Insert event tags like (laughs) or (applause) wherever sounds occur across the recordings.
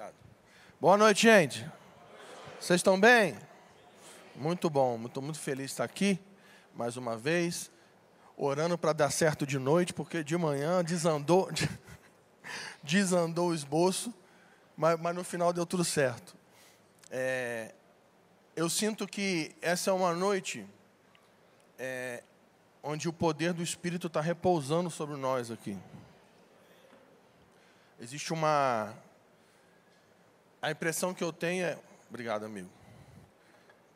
Obrigado. Boa noite, gente. Vocês estão bem? Muito bom. Estou muito feliz de estar aqui mais uma vez, orando para dar certo de noite, porque de manhã desandou, (laughs) desandou o esboço, mas, mas no final deu tudo certo. É, eu sinto que essa é uma noite é, onde o poder do Espírito está repousando sobre nós aqui. Existe uma a impressão que eu tenho é. Obrigado, amigo.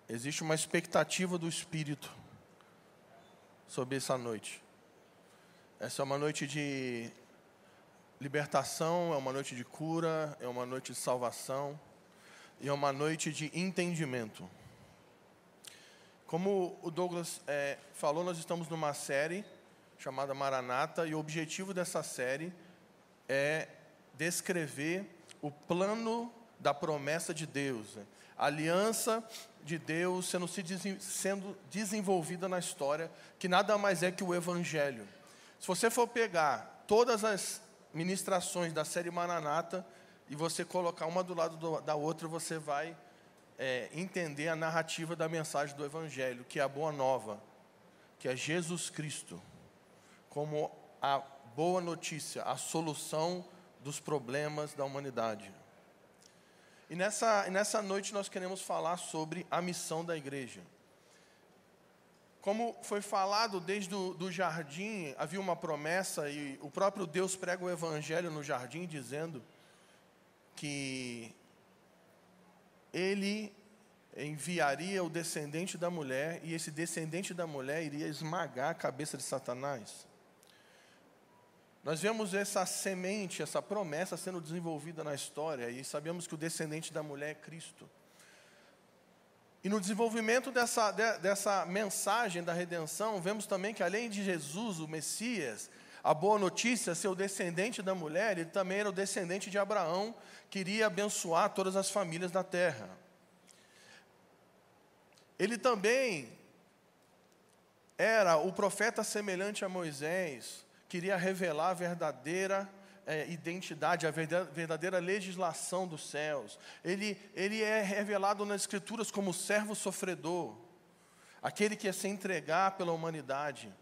Existe uma expectativa do Espírito sobre essa noite. Essa é uma noite de libertação, é uma noite de cura, é uma noite de salvação e é uma noite de entendimento. Como o Douglas é, falou, nós estamos numa série chamada Maranata e o objetivo dessa série é descrever o plano da promessa de Deus, né? a aliança de Deus sendo, sendo desenvolvida na história, que nada mais é que o Evangelho. Se você for pegar todas as ministrações da série Maranata e você colocar uma do lado do, da outra, você vai é, entender a narrativa da mensagem do Evangelho, que é a boa nova, que é Jesus Cristo, como a boa notícia, a solução dos problemas da humanidade. E nessa, nessa noite nós queremos falar sobre a missão da igreja. Como foi falado desde o do jardim, havia uma promessa e o próprio Deus prega o evangelho no jardim dizendo que ele enviaria o descendente da mulher e esse descendente da mulher iria esmagar a cabeça de Satanás. Nós vemos essa semente, essa promessa sendo desenvolvida na história e sabemos que o descendente da mulher é Cristo. E no desenvolvimento dessa, dessa mensagem da redenção, vemos também que além de Jesus, o Messias, a boa notícia, ser o descendente da mulher, ele também era o descendente de Abraão, que iria abençoar todas as famílias da terra. Ele também era o profeta semelhante a Moisés, queria revelar a verdadeira é, identidade, a verdadeira legislação dos céus. Ele, ele é revelado nas Escrituras como servo sofredor, aquele que ia se entregar pela humanidade.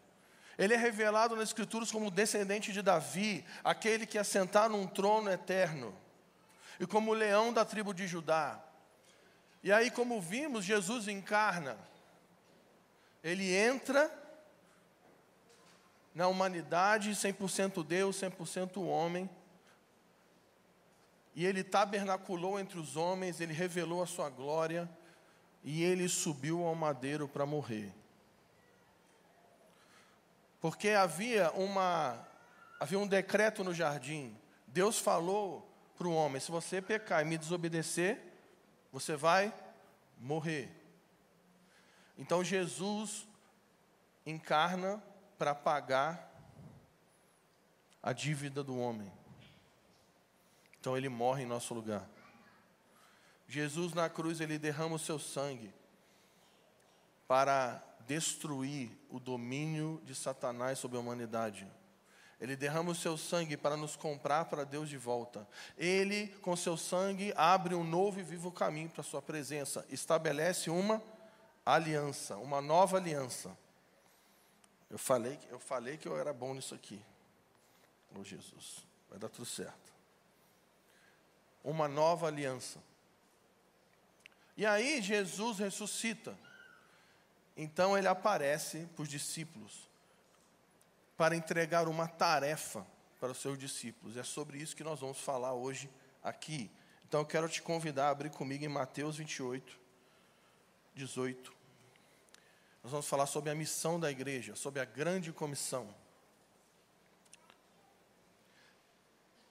Ele é revelado nas Escrituras como descendente de Davi, aquele que ia sentar num trono eterno, e como leão da tribo de Judá. E aí, como vimos, Jesus encarna, ele entra na humanidade, 100% Deus, 100% homem. E ele tabernaculou entre os homens, ele revelou a sua glória, e ele subiu ao madeiro para morrer. Porque havia uma havia um decreto no jardim. Deus falou para o homem: se você pecar e me desobedecer, você vai morrer. Então Jesus encarna para pagar a dívida do homem. Então ele morre em nosso lugar. Jesus na cruz, ele derrama o seu sangue para destruir o domínio de Satanás sobre a humanidade. Ele derrama o seu sangue para nos comprar para Deus de volta. Ele, com seu sangue, abre um novo e vivo caminho para a sua presença. Estabelece uma aliança, uma nova aliança. Eu falei, eu falei que eu era bom nisso aqui. Oh Jesus, vai dar tudo certo. Uma nova aliança. E aí Jesus ressuscita. Então ele aparece para os discípulos para entregar uma tarefa para os seus discípulos. É sobre isso que nós vamos falar hoje aqui. Então eu quero te convidar a abrir comigo em Mateus 28, 18 nós vamos falar sobre a missão da igreja, sobre a grande comissão.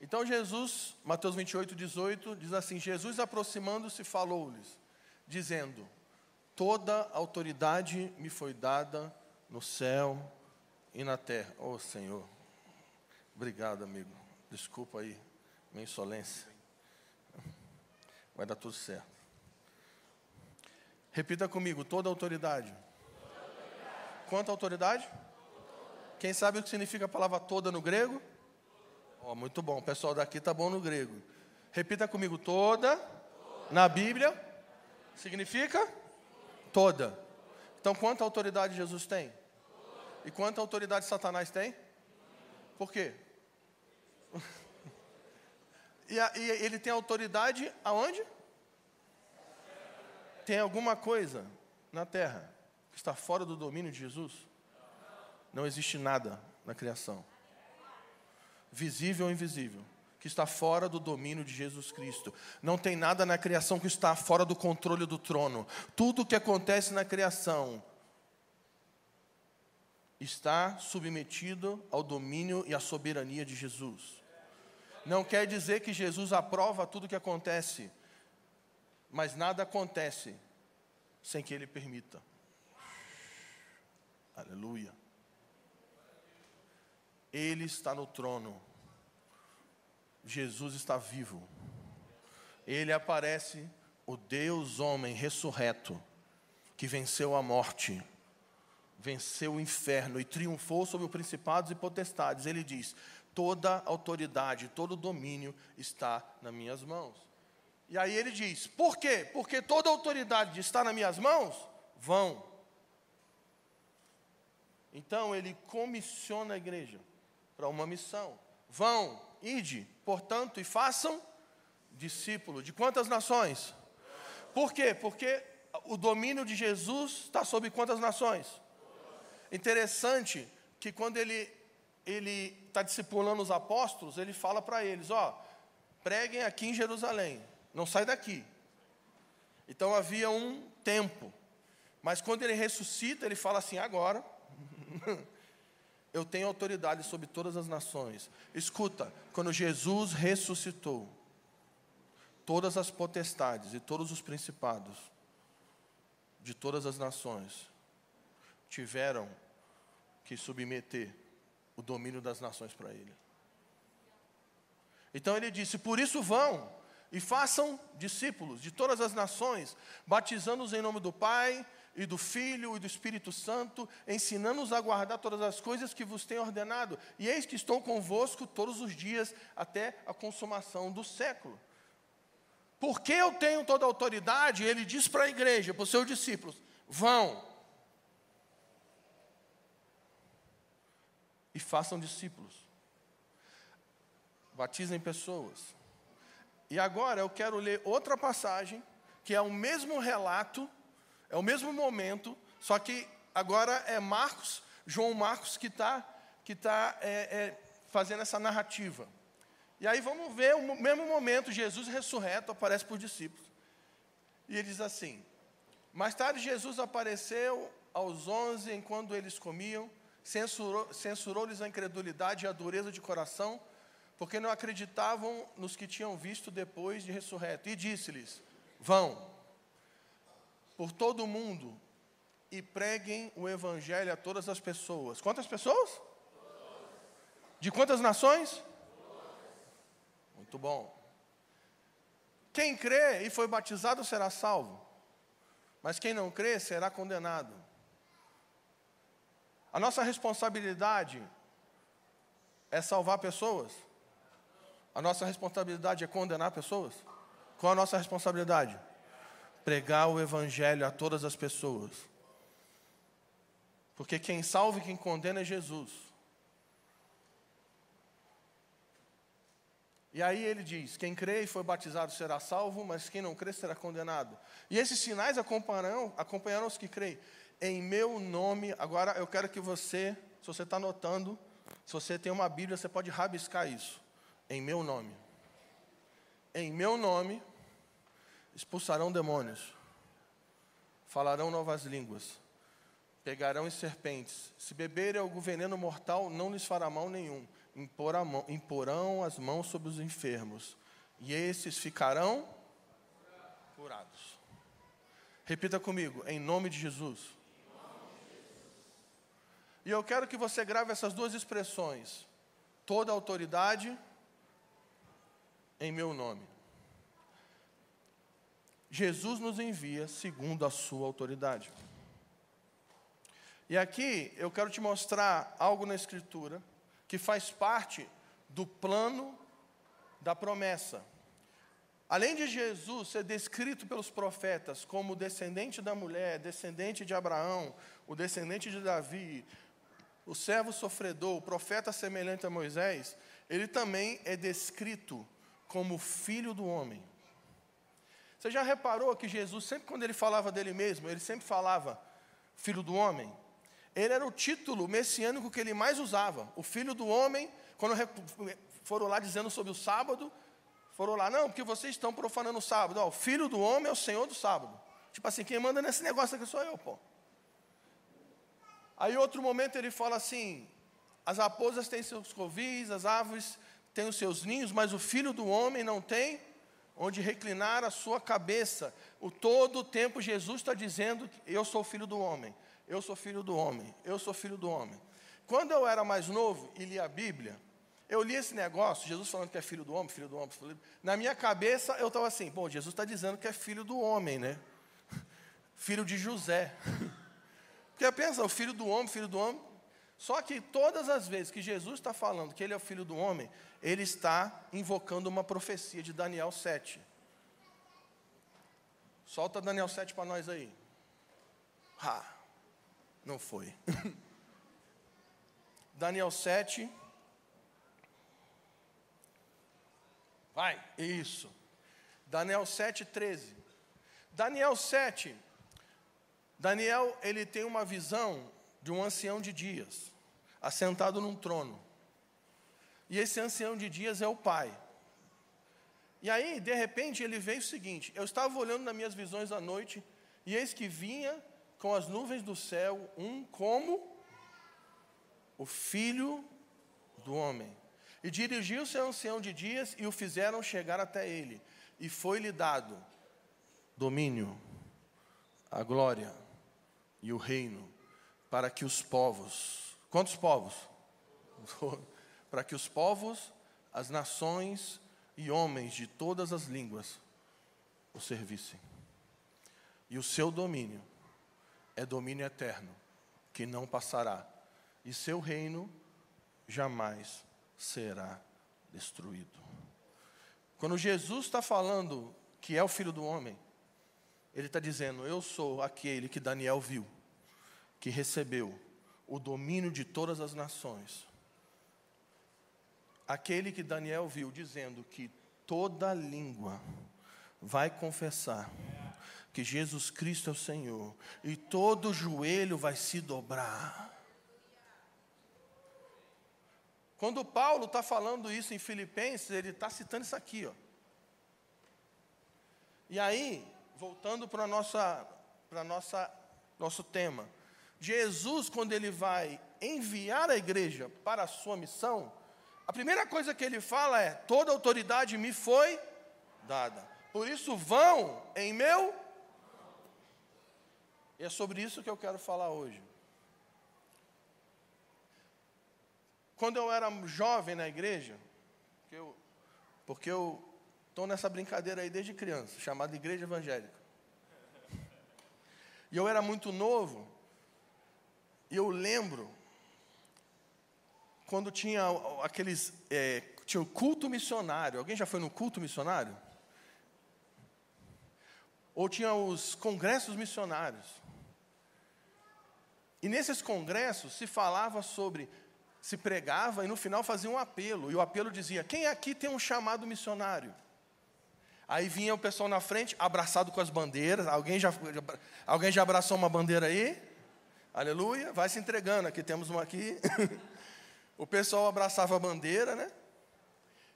Então Jesus, Mateus 28, 18, diz assim: Jesus aproximando-se falou-lhes, dizendo: Toda autoridade me foi dada no céu e na terra. Oh Senhor, obrigado, amigo. Desculpa aí, minha insolência. Vai dar tudo certo. Repita comigo: toda autoridade Quanta autoridade? Quem sabe o que significa a palavra toda no grego? Oh, muito bom, o pessoal daqui está bom no grego. Repita comigo: toda, na Bíblia, significa toda. Então, quanta autoridade Jesus tem? E quanta autoridade Satanás tem? Por quê? (laughs) e, a, e ele tem autoridade aonde? Tem alguma coisa na terra que está fora do domínio de Jesus? Não existe nada na criação, visível ou invisível, que está fora do domínio de Jesus Cristo. Não tem nada na criação que está fora do controle do trono. Tudo o que acontece na criação está submetido ao domínio e à soberania de Jesus. Não quer dizer que Jesus aprova tudo o que acontece, mas nada acontece sem que Ele permita. Aleluia. Ele está no trono. Jesus está vivo. Ele aparece, o Deus homem ressurreto, que venceu a morte, venceu o inferno e triunfou sobre os principados e potestades. Ele diz: toda autoridade, todo domínio está nas minhas mãos. E aí ele diz: por quê? Porque toda autoridade está nas minhas mãos? Vão. Então ele comissiona a igreja para uma missão. Vão, ide, portanto, e façam discípulo. De quantas nações? Por quê? Porque o domínio de Jesus está sobre quantas nações? Interessante que quando ele ele está discipulando os apóstolos, ele fala para eles: ó, preguem aqui em Jerusalém, não sai daqui. Então havia um tempo, mas quando ele ressuscita, ele fala assim: agora (laughs) eu tenho autoridade sobre todas as nações. Escuta, quando Jesus ressuscitou, todas as potestades e todos os principados de todas as nações tiveram que submeter o domínio das nações para ele. Então ele disse: Por isso vão e façam discípulos de todas as nações, batizando-os em nome do Pai, e do Filho e do Espírito Santo, ensinando-os a guardar todas as coisas que vos tenho ordenado. E eis que estou convosco todos os dias até a consumação do século. Porque eu tenho toda a autoridade, ele diz para a igreja, para os seus discípulos: vão e façam discípulos, batizem pessoas. E agora eu quero ler outra passagem, que é o mesmo relato é o mesmo momento, só que agora é Marcos, João Marcos, que está que tá, é, é, fazendo essa narrativa. E aí vamos ver o mesmo momento, Jesus ressurreto aparece para os discípulos. E ele diz assim: Mais tarde Jesus apareceu aos onze enquanto eles comiam, censurou-lhes censurou a incredulidade e a dureza de coração, porque não acreditavam nos que tinham visto depois de ressurreto. E disse-lhes: Vão, por todo o mundo e preguem o evangelho a todas as pessoas. Quantas pessoas? De quantas nações? Muito bom. Quem crê e foi batizado será salvo, mas quem não crê será condenado. A nossa responsabilidade é salvar pessoas? A nossa responsabilidade é condenar pessoas? Qual a nossa responsabilidade? Pregar o Evangelho a todas as pessoas. Porque quem salva e quem condena é Jesus. E aí ele diz: quem crê e foi batizado será salvo, mas quem não crê será condenado. E esses sinais acompanharão, acompanharão os que creem. Em meu nome, agora eu quero que você, se você está anotando, se você tem uma Bíblia, você pode rabiscar isso. Em meu nome. Em meu nome expulsarão demônios, falarão novas línguas, pegarão em serpentes. Se beberem algum veneno mortal, não lhes fará mal nenhum. Imporão as mãos sobre os enfermos, e esses ficarão curados. Repita comigo, em nome de Jesus. E eu quero que você grave essas duas expressões: toda autoridade em meu nome. Jesus nos envia segundo a sua autoridade. E aqui eu quero te mostrar algo na Escritura que faz parte do plano da promessa. Além de Jesus ser descrito pelos profetas como descendente da mulher, descendente de Abraão, o descendente de Davi, o servo sofredor, o profeta semelhante a Moisés, ele também é descrito como filho do homem. Você já reparou que Jesus, sempre quando ele falava dele mesmo, ele sempre falava filho do homem? Ele era o título messiânico que ele mais usava. O filho do homem, quando foram lá dizendo sobre o sábado, foram lá, não, porque vocês estão profanando o sábado. Ó, o filho do homem é o senhor do sábado. Tipo assim, quem manda nesse negócio aqui sou eu, pô. Aí outro momento ele fala assim: as raposas têm seus covis, as árvores têm os seus ninhos, mas o filho do homem não tem onde reclinar a sua cabeça. O todo o tempo Jesus está dizendo: Eu sou filho do homem, eu sou filho do homem, eu sou filho do homem. Quando eu era mais novo e lia a Bíblia, eu li esse negócio, Jesus falando que é filho do homem, filho do homem, filho do... na minha cabeça eu estava assim, bom, Jesus está dizendo que é filho do homem, né? (laughs) Filho de José. (laughs) Porque pensa, o filho do homem, filho do homem. Só que todas as vezes que Jesus está falando que ele é o filho do homem, ele está invocando uma profecia de Daniel 7. Solta Daniel 7 para nós aí. Ah, não foi. (laughs) Daniel 7, Vai, isso. Daniel 7, 13. Daniel 7. Daniel, ele tem uma visão de um ancião de dias, assentado num trono. E esse ancião de dias é o pai. E aí, de repente, ele veio o seguinte: eu estava olhando nas minhas visões à noite, e eis que vinha com as nuvens do céu um como o filho do homem. E dirigiu-se ao ancião de dias e o fizeram chegar até ele. E foi-lhe dado domínio, a glória e o reino para que os povos, quantos povos? (laughs) para que os povos, as nações e homens de todas as línguas o servissem. E o seu domínio é domínio eterno, que não passará, e seu reino jamais será destruído. Quando Jesus está falando que é o filho do homem, ele está dizendo: Eu sou aquele que Daniel viu, que recebeu o domínio de todas as nações. Aquele que Daniel viu dizendo que toda língua vai confessar que Jesus Cristo é o Senhor, e todo joelho vai se dobrar. Quando Paulo está falando isso em Filipenses, ele está citando isso aqui, ó. E aí, voltando para nossa, nosso tema, Jesus, quando ele vai enviar a igreja para a sua missão, a primeira coisa que ele fala é: toda autoridade me foi dada. Por isso vão em meu. E é sobre isso que eu quero falar hoje. Quando eu era jovem na igreja, porque eu estou nessa brincadeira aí desde criança, chamada igreja evangélica. E eu era muito novo, e eu lembro quando tinha aqueles. É, tinha o culto missionário. Alguém já foi no culto missionário? Ou tinha os congressos missionários. E nesses congressos se falava sobre se pregava e no final fazia um apelo. E o apelo dizia: Quem aqui tem um chamado missionário? Aí vinha o pessoal na frente, abraçado com as bandeiras. Alguém já, alguém já abraçou uma bandeira aí? Aleluia. Vai se entregando. Aqui temos uma aqui. (laughs) o pessoal abraçava a bandeira, né?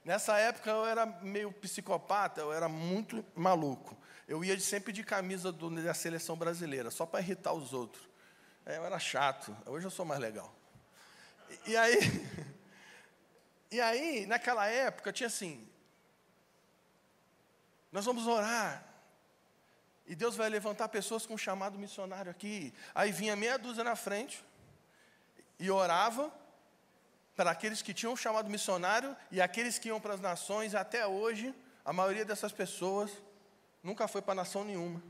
Nessa época eu era meio psicopata, eu era muito maluco. Eu ia sempre de camisa do, da seleção brasileira, só para irritar os outros. É, eu era chato. Hoje eu sou mais legal. E aí, (laughs) e aí, naquela época, tinha assim: nós vamos orar, e Deus vai levantar pessoas com chamado missionário aqui. Aí vinha meia dúzia na frente, e orava para aqueles que tinham chamado missionário e aqueles que iam para as nações, até hoje, a maioria dessas pessoas nunca foi para nação nenhuma.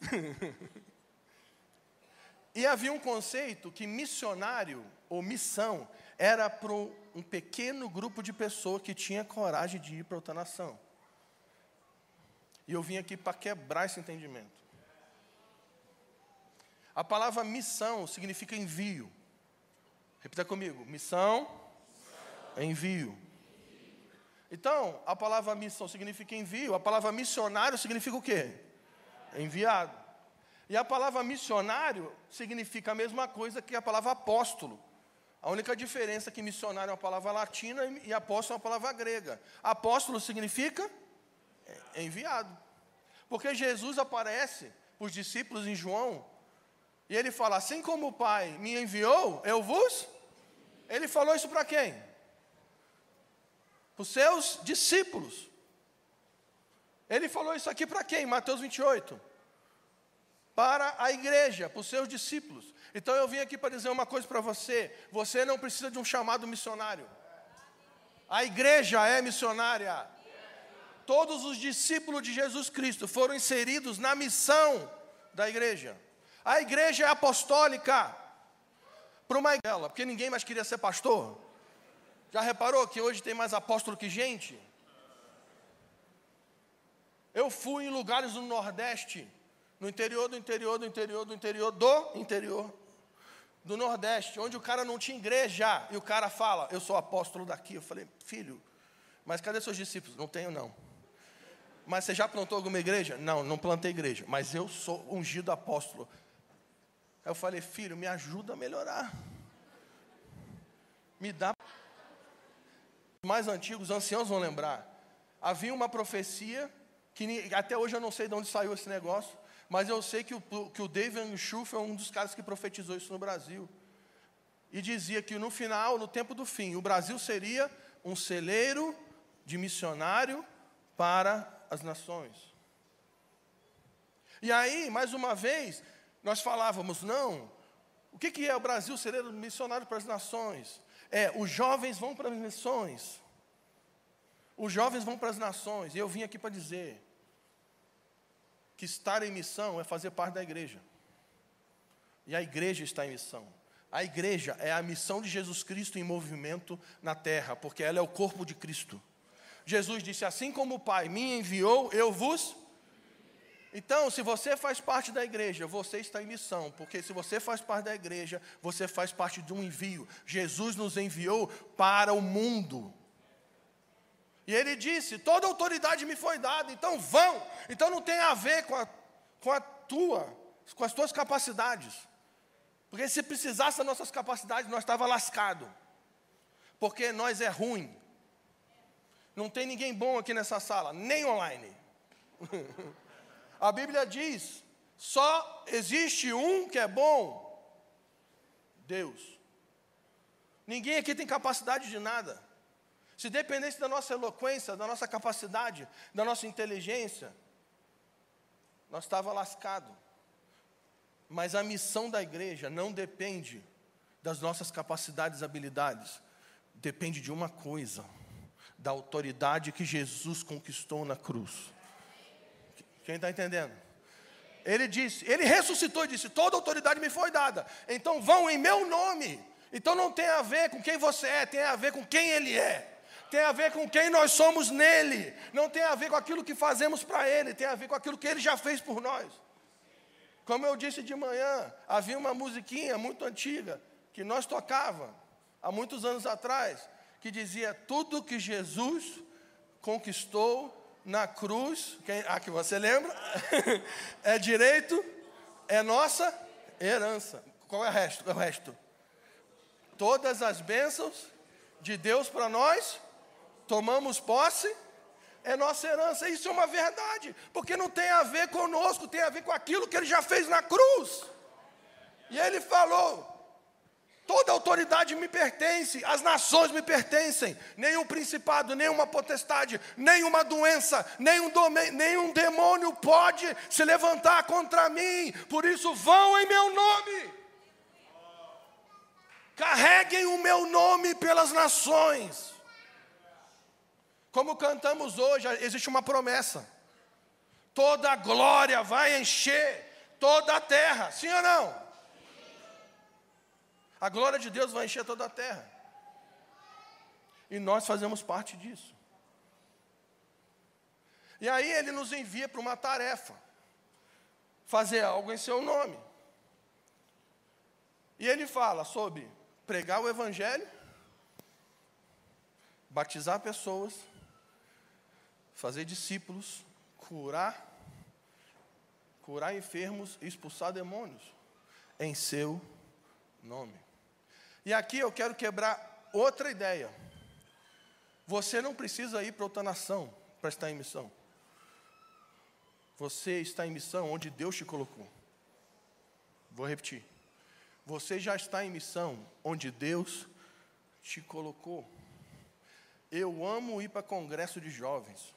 (laughs) E havia um conceito que missionário ou missão era para um pequeno grupo de pessoas que tinha coragem de ir para outra nação. E eu vim aqui para quebrar esse entendimento. A palavra missão significa envio. Repita comigo: missão, envio. Então, a palavra missão significa envio, a palavra missionário significa o quê? Enviado. E a palavra missionário significa a mesma coisa que a palavra apóstolo. A única diferença é que missionário é uma palavra latina e apóstolo é uma palavra grega. Apóstolo significa enviado. Porque Jesus aparece para os discípulos em João e ele fala: Assim como o Pai me enviou, eu vos. Ele falou isso para quem? Para os seus discípulos. Ele falou isso aqui para quem? Mateus 28. Para a igreja, para os seus discípulos. Então eu vim aqui para dizer uma coisa para você: você não precisa de um chamado missionário. A igreja é missionária. Todos os discípulos de Jesus Cristo foram inseridos na missão da igreja. A igreja é apostólica para uma igreja, porque ninguém mais queria ser pastor. Já reparou que hoje tem mais apóstolo que gente? Eu fui em lugares do Nordeste, no interior do interior do interior do interior do interior do Nordeste, onde o cara não tinha igreja, e o cara fala, eu sou apóstolo daqui. Eu falei, filho, mas cadê seus discípulos? Não tenho, não. Mas você já plantou alguma igreja? Não, não plantei igreja, mas eu sou ungido apóstolo. Aí eu falei, filho, me ajuda a melhorar. Me dá. Os mais antigos, os anciãos vão lembrar. Havia uma profecia, que até hoje eu não sei de onde saiu esse negócio, mas eu sei que o, que o David Schuff é um dos caras que profetizou isso no Brasil. E dizia que no final, no tempo do fim, o Brasil seria um celeiro de missionário para as nações. E aí, mais uma vez, nós falávamos, não, o que, que é o Brasil ser missionário para as nações? É, os jovens vão para as missões. Os jovens vão para as nações. E eu vim aqui para dizer que estar em missão é fazer parte da igreja. E a igreja está em missão. A igreja é a missão de Jesus Cristo em movimento na terra, porque ela é o corpo de Cristo. Jesus disse: Assim como o Pai me enviou, eu vos então, se você faz parte da igreja, você está em missão, porque se você faz parte da igreja, você faz parte de um envio. Jesus nos enviou para o mundo. E ele disse: toda autoridade me foi dada, então vão. Então não tem a ver com a, com a tua, com as tuas capacidades. Porque se precisasse das nossas capacidades, nós estava lascado. Porque nós é ruim. Não tem ninguém bom aqui nessa sala, nem online. (laughs) A Bíblia diz: só existe um que é bom, Deus. Ninguém aqui tem capacidade de nada. Se dependesse da nossa eloquência, da nossa capacidade, da nossa inteligência, nós estava lascado. Mas a missão da igreja não depende das nossas capacidades e habilidades, depende de uma coisa: da autoridade que Jesus conquistou na cruz. Quem está entendendo? Ele disse, ele ressuscitou e disse: Toda autoridade me foi dada. Então vão em meu nome. Então não tem a ver com quem você é, tem a ver com quem ele é. Tem a ver com quem nós somos nele. Não tem a ver com aquilo que fazemos para ele, tem a ver com aquilo que ele já fez por nós. Como eu disse de manhã, havia uma musiquinha muito antiga que nós tocava há muitos anos atrás, que dizia: Tudo que Jesus conquistou na cruz, quem, ah, que você lembra? (laughs) é direito, é nossa herança. Qual é o resto? É o resto. Todas as bênçãos de Deus para nós, tomamos posse, é nossa herança. Isso é uma verdade, porque não tem a ver conosco, tem a ver com aquilo que ele já fez na cruz. E ele falou: Toda autoridade me pertence, as nações me pertencem, nenhum principado, nenhuma potestade, nenhuma doença, nenhum, nenhum demônio pode se levantar contra mim, por isso vão em meu nome, carreguem o meu nome pelas nações. Como cantamos hoje, existe uma promessa: toda glória vai encher toda a terra, sim ou não? A glória de Deus vai encher toda a terra. E nós fazemos parte disso. E aí ele nos envia para uma tarefa: fazer algo em seu nome. E ele fala sobre pregar o Evangelho, batizar pessoas, fazer discípulos, curar, curar enfermos e expulsar demônios em seu nome. E aqui eu quero quebrar outra ideia. Você não precisa ir para outra nação para estar em missão. Você está em missão onde Deus te colocou. Vou repetir. Você já está em missão onde Deus te colocou. Eu amo ir para congresso de jovens,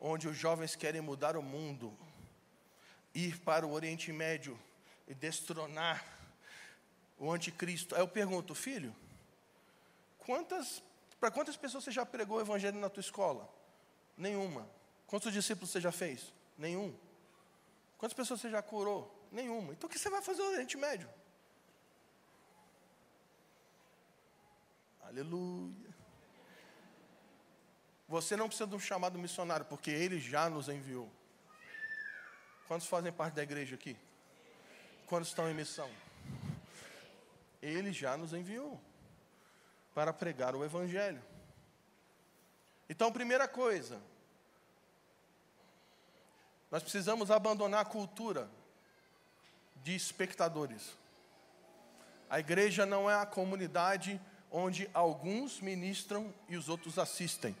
onde os jovens querem mudar o mundo, ir para o Oriente Médio e destronar o anticristo. Aí eu pergunto, filho, quantas, para quantas pessoas você já pregou o evangelho na tua escola? Nenhuma. Quantos discípulos você já fez? Nenhum. Quantas pessoas você já curou? Nenhuma. Então o que você vai fazer no Oriente Médio? Aleluia. Você não precisa de um chamado missionário, porque ele já nos enviou. Quantos fazem parte da igreja aqui? Quantos estão em missão? Ele já nos enviou para pregar o Evangelho. Então, primeira coisa, nós precisamos abandonar a cultura de espectadores. A igreja não é a comunidade onde alguns ministram e os outros assistem.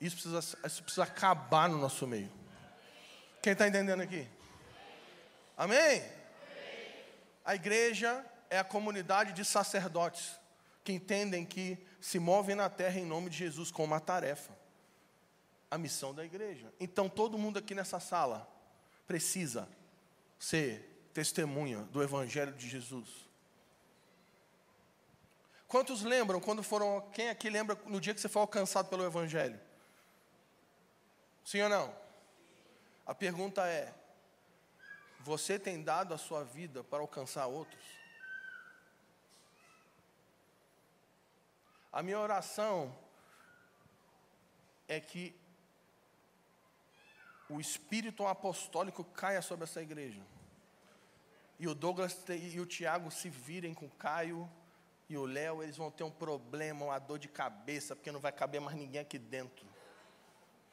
Isso precisa, isso precisa acabar no nosso meio. Quem está entendendo aqui? Amém? A igreja é a comunidade de sacerdotes que entendem que se movem na terra em nome de Jesus com uma tarefa a missão da igreja. Então todo mundo aqui nessa sala precisa ser testemunha do Evangelho de Jesus. Quantos lembram quando foram. Quem aqui lembra no dia que você foi alcançado pelo Evangelho? Sim ou não? A pergunta é: você tem dado a sua vida para alcançar outros? A minha oração é que o espírito apostólico caia sobre essa igreja. E o Douglas e o Tiago se virem com o Caio e o Léo, eles vão ter um problema, uma dor de cabeça, porque não vai caber mais ninguém aqui dentro.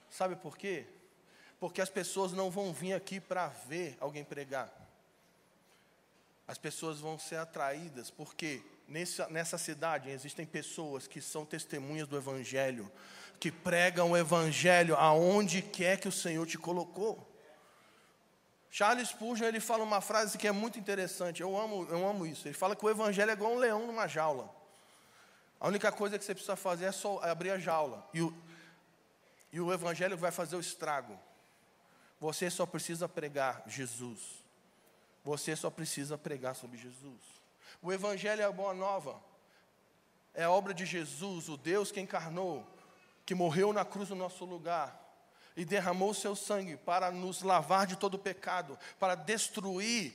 Sabe por quê? Porque as pessoas não vão vir aqui para ver alguém pregar. As pessoas vão ser atraídas, porque nessa, nessa cidade existem pessoas que são testemunhas do Evangelho, que pregam o Evangelho aonde quer que o Senhor te colocou. Charles Spurgeon ele fala uma frase que é muito interessante. Eu amo, eu amo isso. Ele fala que o evangelho é igual um leão numa jaula. A única coisa que você precisa fazer é só abrir a jaula e o, e o evangelho vai fazer o estrago. Você só precisa pregar Jesus. Você só precisa pregar sobre Jesus. O evangelho é a boa nova. É a obra de Jesus, o Deus que encarnou, que morreu na cruz no nosso lugar e derramou seu sangue para nos lavar de todo pecado, para destruir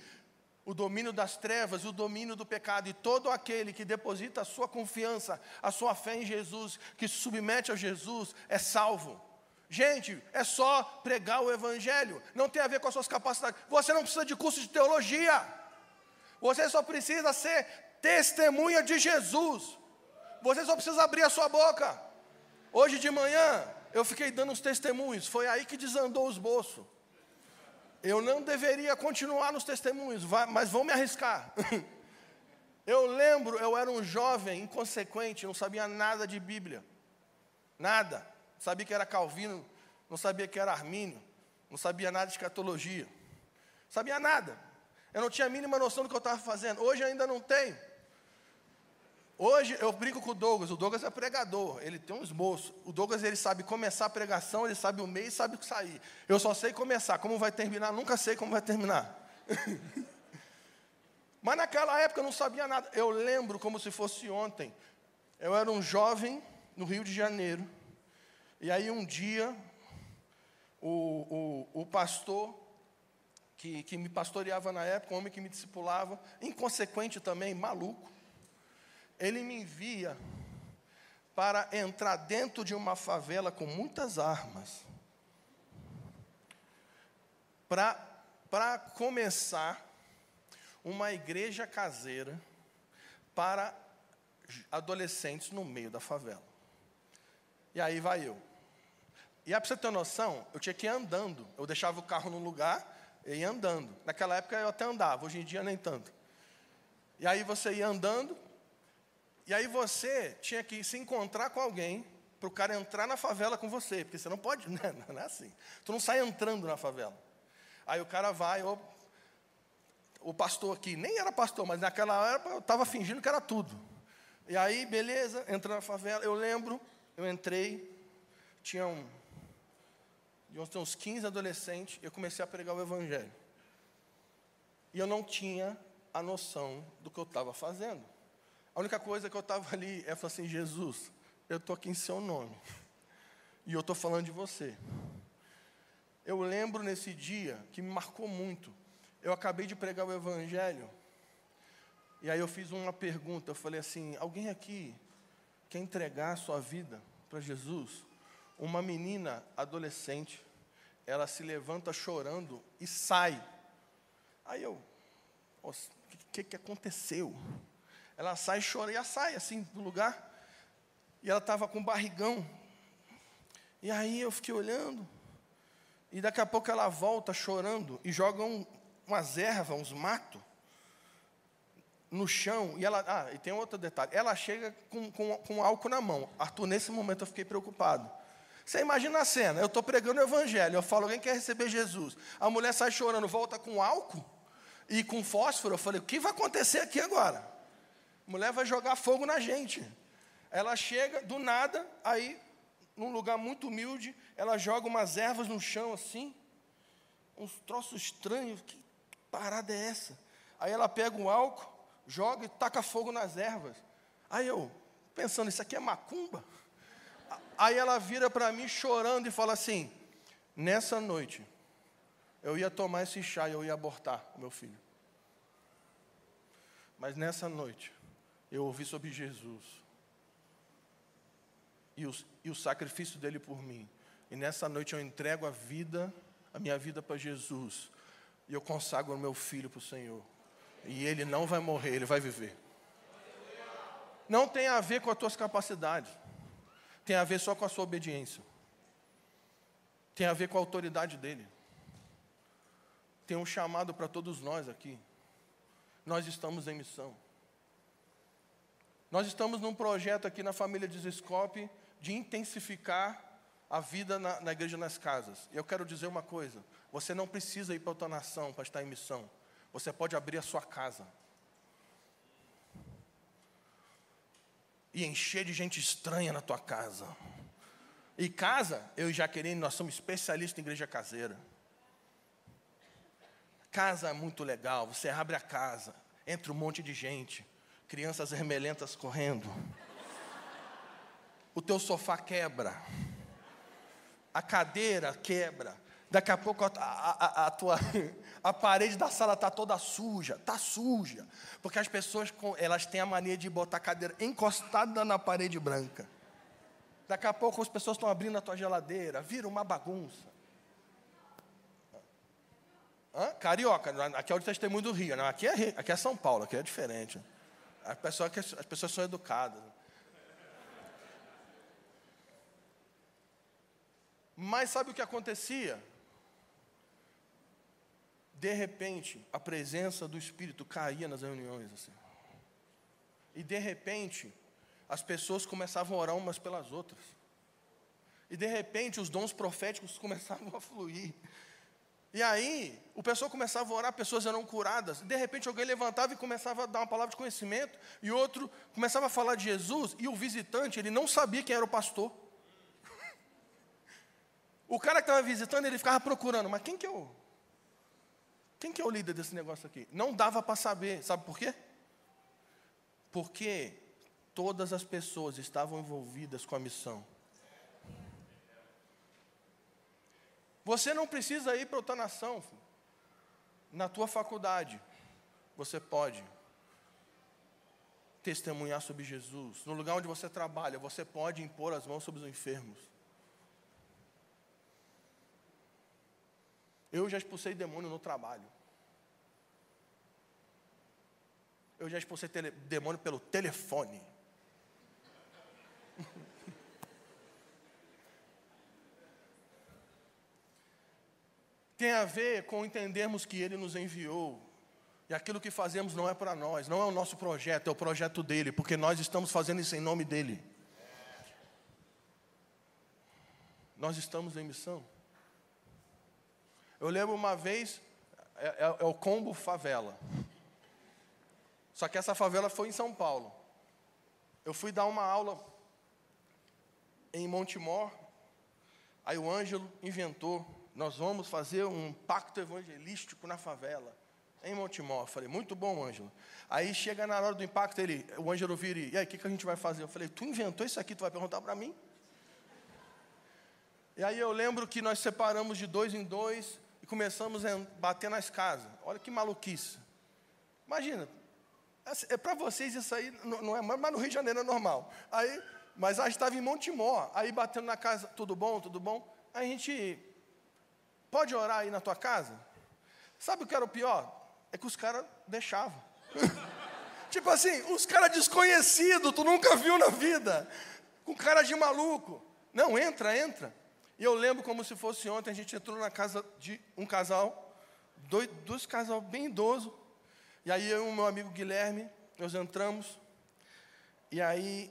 o domínio das trevas o domínio do pecado. E todo aquele que deposita a sua confiança, a sua fé em Jesus, que se submete a Jesus, é salvo. Gente, é só pregar o Evangelho, não tem a ver com as suas capacidades. Você não precisa de curso de teologia, você só precisa ser testemunha de Jesus. Você só precisa abrir a sua boca. Hoje de manhã, eu fiquei dando uns testemunhos, foi aí que desandou os bolsos. Eu não deveria continuar nos testemunhos, mas vão me arriscar. (laughs) Eu lembro, eu era um jovem inconsequente, não sabia nada de Bíblia. Nada. Sabia que era Calvino, não sabia que era Armínio, não sabia nada de escatologia. Sabia nada. Eu não tinha a mínima noção do que eu estava fazendo. Hoje ainda não tenho. Hoje eu brinco com o Douglas, o Douglas é pregador, ele tem um esboço. O Douglas ele sabe começar a pregação, ele sabe o meio e sabe sair. Eu só sei começar, como vai terminar, nunca sei como vai terminar. (laughs) Mas naquela época eu não sabia nada. Eu lembro como se fosse ontem. Eu era um jovem no Rio de Janeiro. E aí um dia, o, o, o pastor que, que me pastoreava na época, um homem que me discipulava, inconsequente também, maluco, ele me envia para entrar dentro de uma favela com muitas armas, para começar uma igreja caseira para adolescentes no meio da favela. E aí vai eu. E aí, para você ter noção, eu tinha que ir andando. Eu deixava o carro no lugar e ia andando. Naquela época eu até andava, hoje em dia nem tanto. E aí você ia andando, e aí você tinha que se encontrar com alguém para o cara entrar na favela com você, porque você não pode, (laughs) né? não é assim. Tu não sai entrando na favela. Aí o cara vai, o, o pastor aqui, nem era pastor, mas naquela época eu estava fingindo que era tudo. E aí, beleza, entra na favela. Eu lembro, eu entrei, tinha um, de uns 15 adolescentes, eu comecei a pregar o evangelho. E eu não tinha a noção do que eu estava fazendo. A única coisa que eu estava ali é falar assim: Jesus, eu estou aqui em seu nome. E eu estou falando de você. Eu lembro nesse dia que me marcou muito. Eu acabei de pregar o Evangelho. E aí eu fiz uma pergunta. Eu falei assim: alguém aqui quer entregar a sua vida para Jesus? Uma menina adolescente, ela se levanta chorando e sai. Aí eu, o que, que aconteceu? Ela sai chorando, e ela sai assim do lugar. E ela estava com barrigão. E aí eu fiquei olhando. E daqui a pouco ela volta chorando e joga um, umas ervas, uns matos no chão. E ela. Ah, e tem outro detalhe. Ela chega com, com, com álcool na mão. Arthur, nesse momento eu fiquei preocupado. Você imagina a cena, eu estou pregando o evangelho, eu falo, alguém quer receber Jesus. A mulher sai chorando, volta com álcool e com fósforo. Eu falei, o que vai acontecer aqui agora? A mulher vai jogar fogo na gente. Ela chega do nada, aí, num lugar muito humilde, ela joga umas ervas no chão assim, uns troços estranhos. Que parada é essa? Aí ela pega um álcool, joga e taca fogo nas ervas. Aí eu, pensando, isso aqui é macumba? Aí ela vira para mim chorando e fala assim: Nessa noite, eu ia tomar esse chá e eu ia abortar o meu filho. Mas nessa noite, eu ouvi sobre Jesus e o, e o sacrifício dele por mim. E nessa noite eu entrego a vida, a minha vida para Jesus. E eu consagro o meu filho para o Senhor. E ele não vai morrer, ele vai viver. Não tem a ver com as tuas capacidades tem a ver só com a sua obediência. Tem a ver com a autoridade dele. Tem um chamado para todos nós aqui. Nós estamos em missão. Nós estamos num projeto aqui na família Desescope de intensificar a vida na, na, igreja nas casas. E eu quero dizer uma coisa: você não precisa ir para outra nação para estar em missão. Você pode abrir a sua casa. E encher de gente estranha na tua casa. E casa, eu e Jaqueline, nós somos especialistas em igreja caseira. Casa é muito legal, você abre a casa, entra um monte de gente, crianças remelentas correndo. O teu sofá quebra, a cadeira quebra, Daqui a pouco a, a, a, tua, (laughs) a parede da sala está toda suja, está suja. Porque as pessoas elas têm a mania de botar a cadeira encostada na parede branca. Daqui a pouco as pessoas estão abrindo a tua geladeira, vira uma bagunça. Hã? Carioca, aqui é o testemunho do Rio, não, aqui, é, aqui é São Paulo, aqui é diferente. As pessoas, as pessoas são educadas. Mas sabe o que acontecia? De repente, a presença do Espírito caía nas reuniões. Assim. E de repente, as pessoas começavam a orar umas pelas outras. E de repente, os dons proféticos (laughs) começavam a fluir. E aí, o pessoal começava a orar, pessoas eram curadas. De repente, alguém levantava e começava a dar uma palavra de conhecimento, e outro começava a falar de Jesus, e o visitante, ele não sabia quem era o pastor. (laughs) O cara que estava visitando, ele ficava procurando, mas quem que é quem que é o líder desse negócio aqui? Não dava para saber, sabe por quê? Porque todas as pessoas estavam envolvidas com a missão. Você não precisa ir para outra nação. Na tua faculdade, você pode testemunhar sobre Jesus. No lugar onde você trabalha, você pode impor as mãos sobre os enfermos. Eu já expulsei demônio no trabalho. Eu já expulsei tele, demônio pelo telefone. (laughs) Tem a ver com entendermos que Ele nos enviou. E aquilo que fazemos não é para nós, não é o nosso projeto, é o projeto dele, porque nós estamos fazendo isso em nome dele. Nós estamos em missão. Eu lembro uma vez, é, é, é o combo favela. Só que essa favela foi em São Paulo. Eu fui dar uma aula em Montemor, aí o Ângelo inventou, nós vamos fazer um pacto evangelístico na favela, em Montemor. Eu falei, muito bom, Ângelo. Aí chega na hora do impacto, ele, o Ângelo vira e, e aí, o que, que a gente vai fazer? Eu falei, tu inventou isso aqui, tu vai perguntar para mim? E aí eu lembro que nós separamos de dois em dois e começamos a bater nas casas. Olha que maluquice. Imagina, Assim, é para vocês isso aí não é, mas no Rio de Janeiro é normal. Aí, mas a gente estava em Montemor, aí batendo na casa, tudo bom, tudo bom. a gente pode orar aí na tua casa? Sabe o que era o pior? É que os caras deixavam. (laughs) tipo assim, os caras desconhecidos, tu nunca viu na vida, com cara de maluco. Não, entra, entra. E eu lembro como se fosse ontem, a gente entrou na casa de um casal, dois, dois casal bem idoso, e aí eu e o meu amigo Guilherme, nós entramos, e aí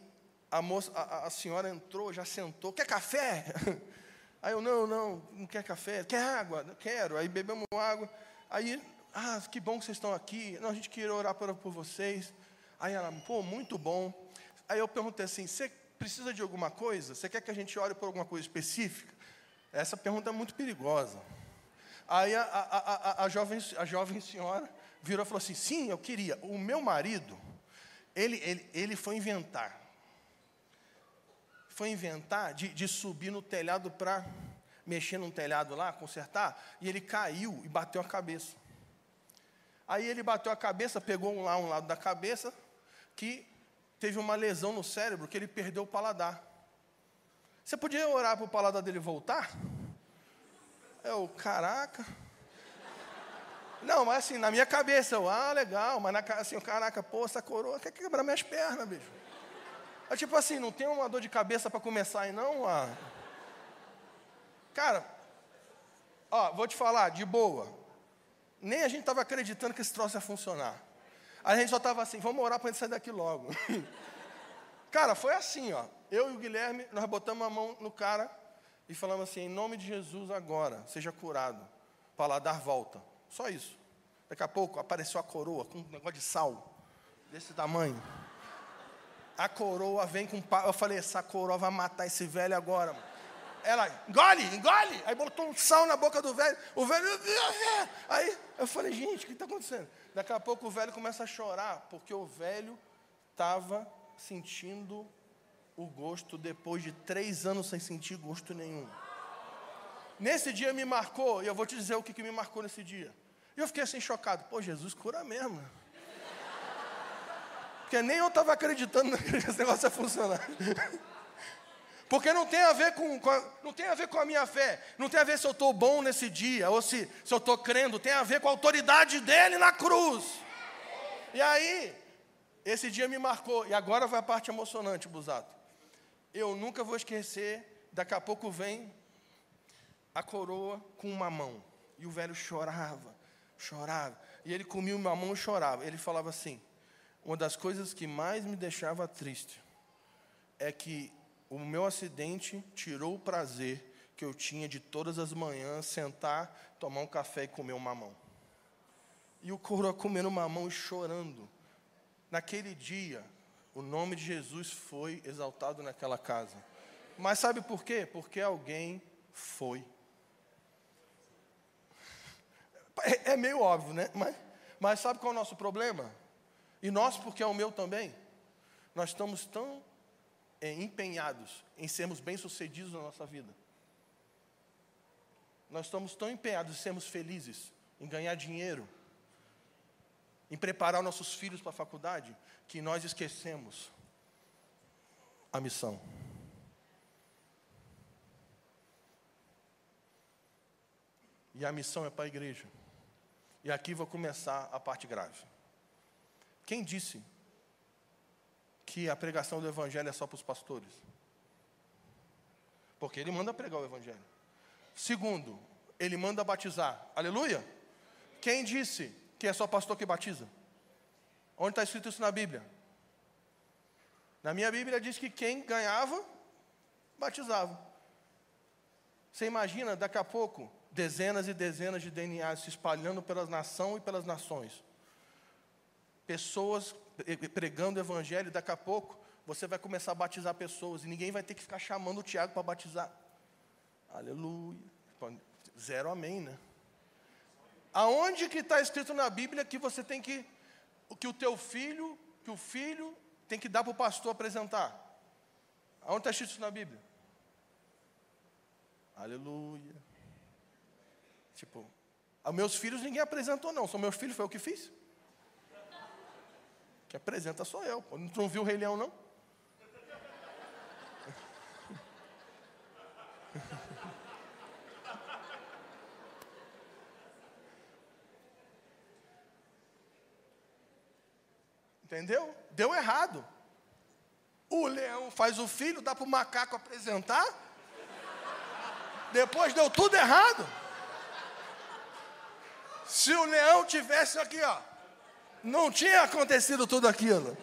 a, moça, a, a senhora entrou, já sentou, quer café? (laughs) Aí eu, não, não, não quer café, quer água? Quero. Aí bebemos água. Aí, ah, que bom que vocês estão aqui. Não, a gente queria orar por, por vocês. Aí ela, pô, muito bom. Aí eu perguntei assim: você precisa de alguma coisa? Você quer que a gente ore por alguma coisa específica? Essa pergunta é muito perigosa. Aí a, a, a, a, jovem, a jovem senhora virou e falou assim: sim, eu queria. O meu marido, ele, ele, ele foi inventar. Foi inventar de, de subir no telhado para mexer num telhado lá, consertar, e ele caiu e bateu a cabeça. Aí ele bateu a cabeça, pegou lá um lado da cabeça, que teve uma lesão no cérebro, que ele perdeu o paladar. Você podia orar para o paladar dele voltar? Eu, caraca. Não, mas assim, na minha cabeça, eu, ah, legal, mas na, assim, caraca, pô, essa coroa quer quebrar minhas pernas, bicho. É tipo assim, não tem uma dor de cabeça para começar aí, não? Ah. Cara, ó, vou te falar, de boa. Nem a gente estava acreditando que esse troço ia funcionar. A gente só estava assim, vamos orar para ele sair daqui logo. (laughs) cara, foi assim, ó. Eu e o Guilherme, nós botamos a mão no cara e falamos assim, em nome de Jesus agora, seja curado. Para lá dar volta. Só isso. Daqui a pouco apareceu a coroa com um negócio de sal, desse tamanho. A coroa vem com. Eu falei, essa coroa vai matar esse velho agora. Mano. Ela, engole, engole. Aí botou um sal na boca do velho. O velho. Aí eu falei, gente, o que está acontecendo? Daqui a pouco o velho começa a chorar, porque o velho estava sentindo o gosto depois de três anos sem sentir gosto nenhum. Nesse dia me marcou, e eu vou te dizer o que, que me marcou nesse dia. E eu fiquei assim chocado. Pô, Jesus cura mesmo. Porque nem eu estava acreditando (laughs) que esse negócio ia funcionar. Porque não tem a ver com, com a, não tem a ver com a minha fé, não tem a ver se eu estou bom nesse dia, ou se, se eu estou crendo, tem a ver com a autoridade dele na cruz. E aí, esse dia me marcou, e agora vai a parte emocionante, Busato. Eu nunca vou esquecer, daqui a pouco vem a coroa com uma mão. E o velho chorava, chorava. E ele comia uma mão e chorava. Ele falava assim: Uma das coisas que mais me deixava triste é que o meu acidente tirou o prazer que eu tinha de todas as manhãs sentar, tomar um café e comer um mamão. E o coroa comendo mamão e chorando. Naquele dia, o nome de Jesus foi exaltado naquela casa. Mas sabe por quê? Porque alguém foi. É, é meio óbvio, né? Mas, mas sabe qual é o nosso problema? E nós, porque é o meu também, nós estamos tão é, empenhados em sermos bem-sucedidos na nossa vida. Nós estamos tão empenhados em sermos felizes, em ganhar dinheiro, em preparar nossos filhos para a faculdade, que nós esquecemos a missão. E a missão é para a igreja. E aqui vou começar a parte grave. Quem disse que a pregação do Evangelho é só para os pastores? Porque ele manda pregar o Evangelho. Segundo, ele manda batizar. Aleluia? Quem disse que é só pastor que batiza? Onde está escrito isso na Bíblia? Na minha Bíblia diz que quem ganhava, batizava. Você imagina, daqui a pouco, dezenas e dezenas de DNAs se espalhando pelas nações e pelas nações. Pessoas pregando o evangelho, daqui a pouco você vai começar a batizar pessoas e ninguém vai ter que ficar chamando o Tiago para batizar. Aleluia. Zero amém, né? Aonde que está escrito na Bíblia que você tem que, que o teu filho, que o filho tem que dar para o pastor apresentar? Aonde está escrito isso na Bíblia? Aleluia. Tipo, aos meus filhos ninguém apresentou, não. São meus filhos, foi eu que fiz. Que apresenta sou eu. Não viu o Rei Leão, não? Entendeu? Deu errado. O leão faz o filho, dá para o macaco apresentar. Depois deu tudo errado. Se o leão tivesse aqui, ó, não tinha acontecido tudo aquilo.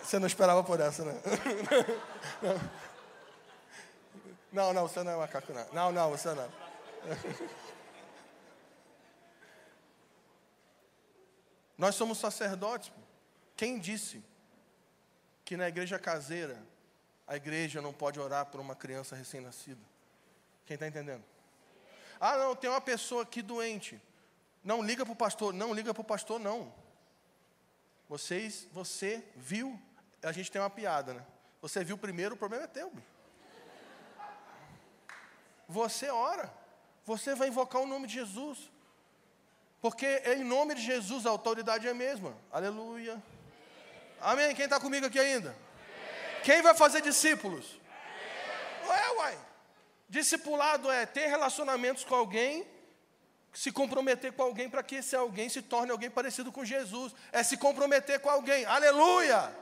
Você não esperava por essa, né? (laughs) Não, não, você não é macaco, não. Não, não, você não. (laughs) Nós somos sacerdotes. Quem disse que na igreja caseira a igreja não pode orar por uma criança recém-nascida? Quem está entendendo? Ah, não, tem uma pessoa aqui doente. Não liga para o pastor, não liga para o pastor, não. Vocês, você viu, a gente tem uma piada, né? Você viu primeiro, o problema é teu. Você ora, você vai invocar o nome de Jesus. Porque em nome de Jesus a autoridade é a mesma. Aleluia. Amém. Quem está comigo aqui ainda? Quem vai fazer discípulos? Ué, uai. Discipulado é ter relacionamentos com alguém se comprometer com alguém para que esse alguém se torne alguém parecido com Jesus. É se comprometer com alguém. Aleluia!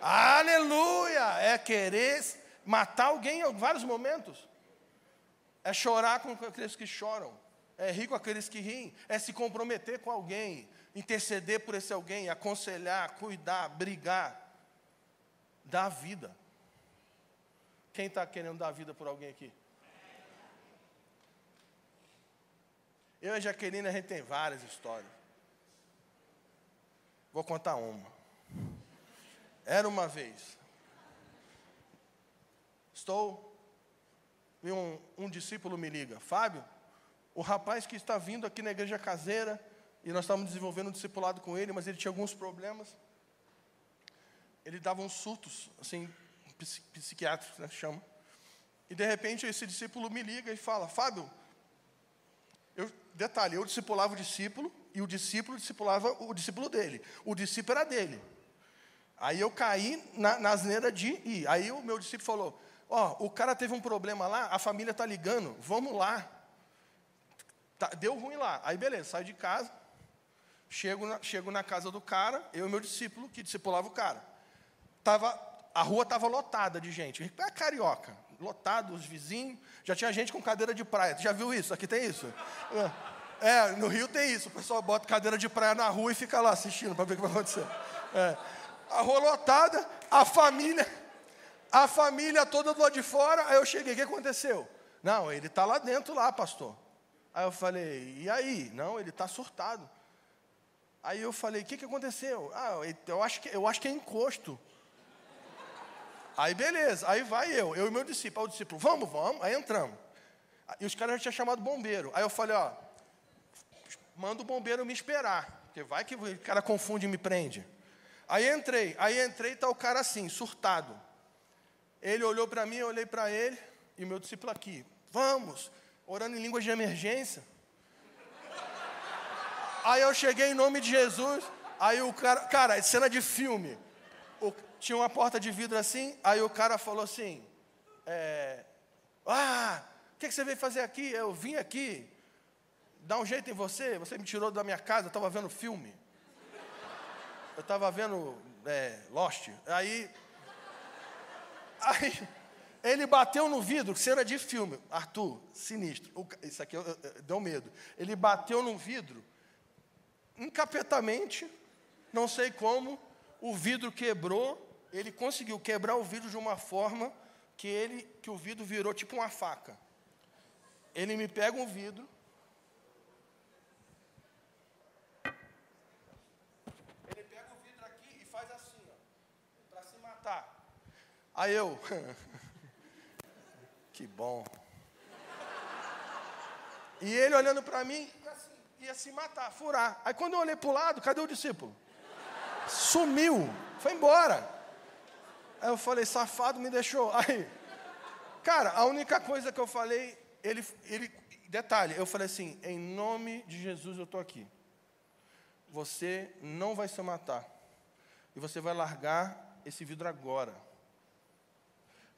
Aleluia! É querer matar alguém em vários momentos. É chorar com aqueles que choram. É rir com aqueles que riem. É se comprometer com alguém. Interceder por esse alguém. Aconselhar, cuidar, brigar. Dar vida. Quem está querendo dar vida por alguém aqui? Eu e a Jaqueline, a gente tem várias histórias. Vou contar uma. Era uma vez. Estou. E um, um discípulo me liga. Fábio, o rapaz que está vindo aqui na igreja caseira, e nós estávamos desenvolvendo um discipulado com ele, mas ele tinha alguns problemas. Ele dava uns surtos, assim, psiquiátricos, né, chama. E de repente esse discípulo me liga e fala: Fábio, eu, detalhe, eu discipulava o discípulo e o discípulo discipulava o discípulo dele. O discípulo era dele. Aí eu caí na, na asneira de ir. Aí o meu discípulo falou: Ó, oh, o cara teve um problema lá, a família está ligando, vamos lá. Tá, deu ruim lá. Aí beleza, saio de casa, chego na, chego na casa do cara, eu e meu discípulo, que discipulava o cara. Tava, a rua estava lotada de gente. É carioca lotado, os vizinhos. Já tinha gente com cadeira de praia. Já viu isso? Aqui tem isso? É, é, no Rio tem isso. O pessoal bota cadeira de praia na rua e fica lá assistindo para ver o que vai acontecer. É. A rua lotada, a família, a família toda do lado de fora. Aí eu cheguei, o que aconteceu? Não, ele está lá dentro, lá, pastor. Aí eu falei, e aí? Não, ele está surtado. Aí eu falei, o que, que aconteceu? Ah, eu acho que, eu acho que é encosto. Aí beleza, aí vai eu, eu e meu discípulo. Aí o discípulo, vamos, vamos, aí entramos. E os caras já tinham chamado bombeiro. Aí eu falei, ó, manda o bombeiro me esperar, porque vai que o cara confunde e me prende. Aí entrei, aí entrei e tá o cara assim, surtado. Ele olhou para mim, eu olhei para ele, e o meu discípulo aqui, vamos, orando em línguas de emergência. Aí eu cheguei em nome de Jesus, Aí o cara, cara, cena de filme. O, tinha uma porta de vidro assim, aí o cara falou assim: é, Ah, o que, que, você veio fazer aqui? Eu vim aqui dar um jeito em você, você me tirou da minha casa, eu estava vendo filme. Eu estava vendo é, Lost. Aí, aí ele bateu no vidro, cena de filme. Arthur, sinistro. O, isso aqui eu, eu, deu medo. Ele bateu no vidro, encapetamente, não sei como, o vidro quebrou. Ele conseguiu quebrar o vidro de uma forma que, ele, que o vidro virou tipo uma faca. Ele me pega um vidro, Aí eu, (laughs) que bom. E ele olhando para mim, assim, ia se matar, furar. Aí quando eu olhei para o lado, cadê o discípulo? Sumiu, foi embora. Aí eu falei, safado, me deixou. (laughs) Aí, cara, a única coisa que eu falei, ele, ele, detalhe, eu falei assim, em nome de Jesus eu estou aqui. Você não vai se matar. E você vai largar esse vidro agora.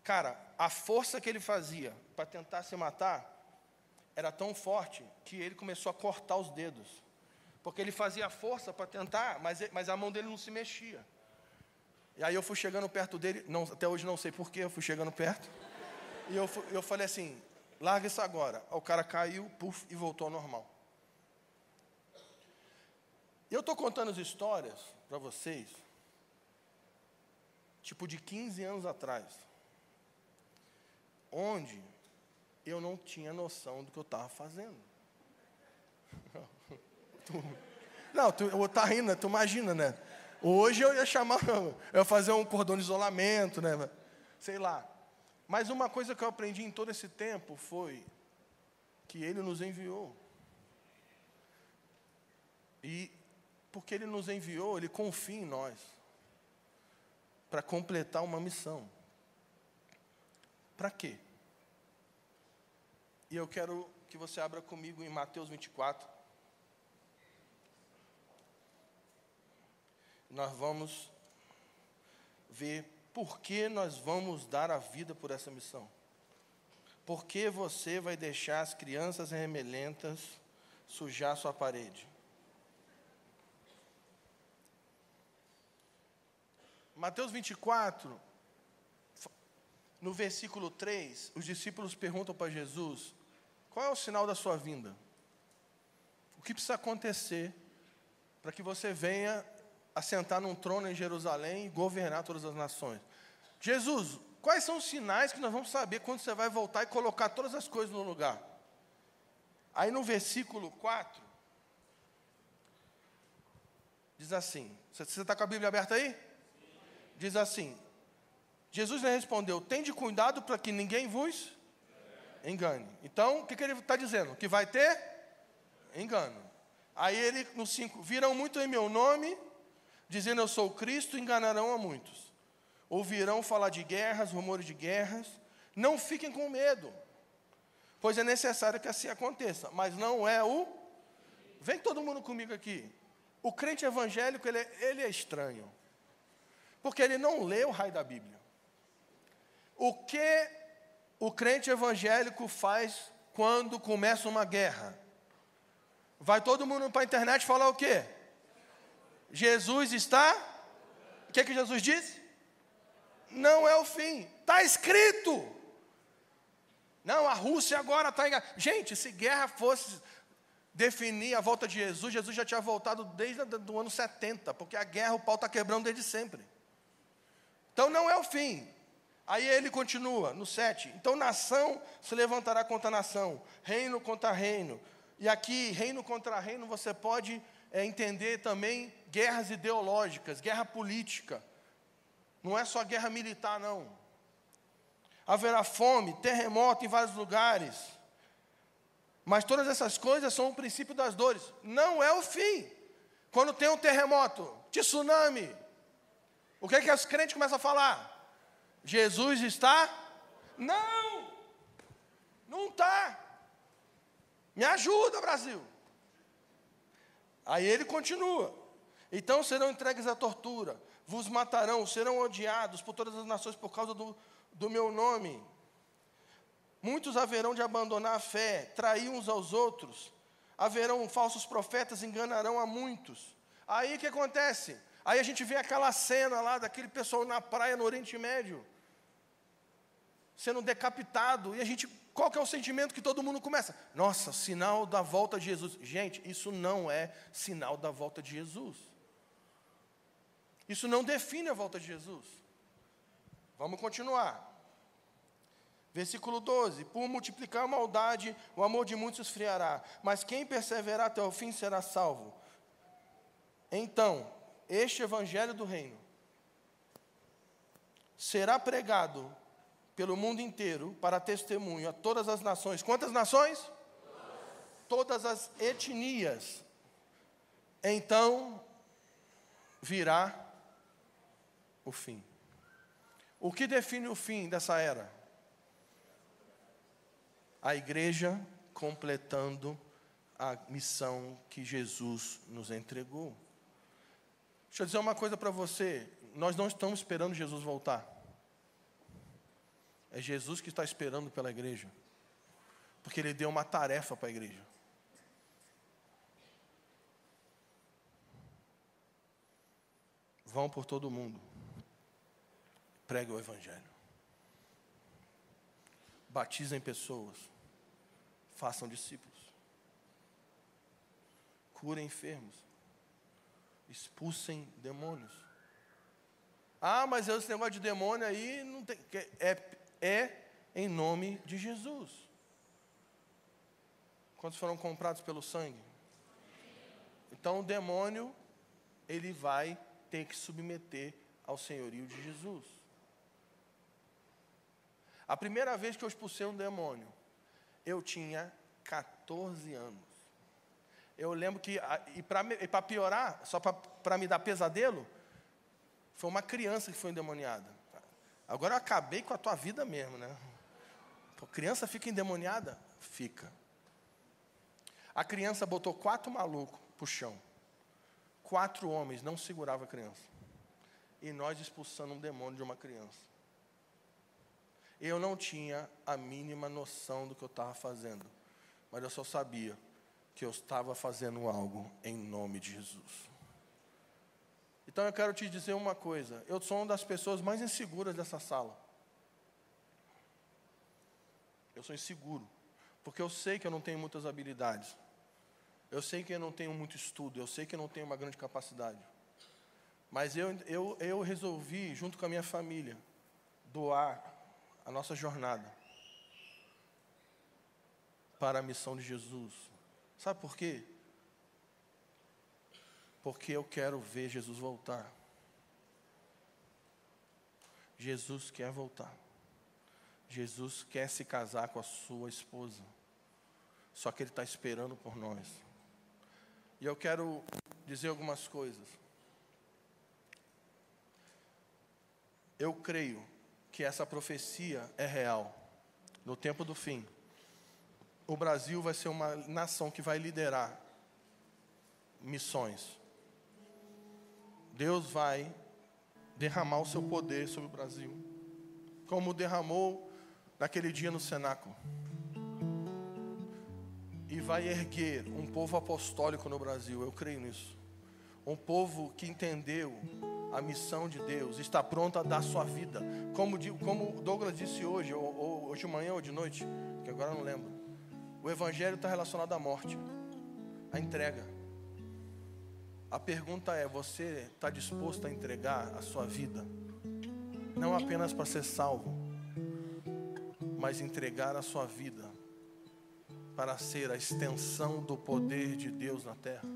Cara, a força que ele fazia para tentar se matar era tão forte que ele começou a cortar os dedos. Porque ele fazia força para tentar, mas, mas a mão dele não se mexia. E aí eu fui chegando perto dele, não, até hoje não sei porquê, eu fui chegando perto. E eu, eu falei assim, larga isso agora. O cara caiu, puf, e voltou ao normal. Eu estou contando as histórias para vocês, tipo de 15 anos atrás onde eu não tinha noção do que eu estava fazendo. (laughs) não, tu, eu tá rindo, tu imagina, né? Hoje eu ia chamar, eu ia fazer um cordão de isolamento, né? Sei lá. Mas uma coisa que eu aprendi em todo esse tempo foi que Ele nos enviou. E porque Ele nos enviou, Ele confia em nós para completar uma missão. Para quê? E eu quero que você abra comigo em Mateus 24. Nós vamos ver por que nós vamos dar a vida por essa missão. Por que você vai deixar as crianças remelentas sujar sua parede? Mateus 24, no versículo 3, os discípulos perguntam para Jesus: qual é o sinal da sua vinda? O que precisa acontecer para que você venha assentar num trono em Jerusalém e governar todas as nações? Jesus, quais são os sinais que nós vamos saber quando você vai voltar e colocar todas as coisas no lugar? Aí no versículo 4, diz assim: você está com a Bíblia aberta aí? Diz assim: Jesus lhe respondeu: Tende cuidado para que ninguém vos engane. Então, o que, que ele está dizendo? Que vai ter engano. Aí ele, no 5, virão muito em meu nome, dizendo eu sou Cristo, enganarão a muitos. Ouvirão falar de guerras, rumores de guerras. Não fiquem com medo, pois é necessário que assim aconteça, mas não é o. Vem todo mundo comigo aqui. O crente evangélico, ele é, ele é estranho, porque ele não lê o raio da Bíblia. O que o crente evangélico faz quando começa uma guerra? Vai todo mundo para a internet falar o quê? Jesus está. O que, que Jesus disse? Não é o fim. Está escrito. Não, a Rússia agora está em. Gente, se guerra fosse definir a volta de Jesus, Jesus já tinha voltado desde o ano 70, porque a guerra o pau está quebrando desde sempre. Então não é o fim. Aí ele continua, no 7. Então nação se levantará contra nação, reino contra reino. E aqui, reino contra reino, você pode é, entender também guerras ideológicas, guerra política. Não é só guerra militar, não. Haverá fome, terremoto em vários lugares. Mas todas essas coisas são o princípio das dores. Não é o fim. Quando tem um terremoto, tsunami, o que é que os crentes começam a falar? Jesus está? Não, não está. Me ajuda, Brasil. Aí ele continua. Então serão entregues à tortura, vos matarão, serão odiados por todas as nações por causa do, do meu nome. Muitos haverão de abandonar a fé, trair uns aos outros, haverão falsos profetas, enganarão a muitos. Aí o que acontece? Aí a gente vê aquela cena lá daquele pessoal na praia no Oriente Médio, sendo decapitado, e a gente, qual que é o sentimento que todo mundo começa? Nossa, sinal da volta de Jesus. Gente, isso não é sinal da volta de Jesus. Isso não define a volta de Jesus. Vamos continuar. Versículo 12: Por multiplicar a maldade, o amor de muitos esfriará, mas quem perseverar até o fim será salvo. Então, este evangelho do reino será pregado pelo mundo inteiro para testemunho a todas as nações. Quantas nações? Todas, todas as etnias. Então virá o fim. O que define o fim dessa era? A igreja completando a missão que Jesus nos entregou. Deixa eu dizer uma coisa para você: nós não estamos esperando Jesus voltar. É Jesus que está esperando pela igreja. Porque Ele deu uma tarefa para a igreja. Vão por todo mundo. Pregue o Evangelho. Batizem pessoas. Façam discípulos. Curem enfermos expulsem demônios. Ah, mas esse negócio de demônio aí não tem, é, é em nome de Jesus. Quantos foram comprados pelo sangue? Então o demônio ele vai ter que submeter ao senhorio de Jesus. A primeira vez que eu expulsei um demônio, eu tinha 14 anos. Eu lembro que, e para piorar, só para me dar pesadelo, foi uma criança que foi endemoniada. Agora eu acabei com a tua vida mesmo, né? Pô, criança fica endemoniada? Fica. A criança botou quatro malucos para o chão. Quatro homens não seguravam a criança. E nós expulsando um demônio de uma criança. Eu não tinha a mínima noção do que eu estava fazendo. Mas eu só sabia que eu estava fazendo algo em nome de Jesus. Então eu quero te dizer uma coisa: eu sou uma das pessoas mais inseguras dessa sala. Eu sou inseguro, porque eu sei que eu não tenho muitas habilidades. Eu sei que eu não tenho muito estudo, eu sei que eu não tenho uma grande capacidade. Mas eu, eu, eu resolvi, junto com a minha família, doar a nossa jornada para a missão de Jesus. Sabe por quê? Porque eu quero ver Jesus voltar. Jesus quer voltar. Jesus quer se casar com a sua esposa. Só que Ele está esperando por nós. E eu quero dizer algumas coisas. Eu creio que essa profecia é real. No tempo do fim, o Brasil vai ser uma nação que vai liderar missões. Deus vai derramar o seu poder sobre o Brasil, como derramou naquele dia no cenáculo. E vai erguer um povo apostólico no Brasil, eu creio nisso. Um povo que entendeu a missão de Deus, está pronto a dar sua vida. Como, como Douglas disse hoje, ou, ou, hoje de manhã ou de noite, que agora não lembro. O Evangelho está relacionado à morte, à entrega. A pergunta é: você está disposto a entregar a sua vida? Não apenas para ser salvo, mas entregar a sua vida para ser a extensão do poder de Deus na terra?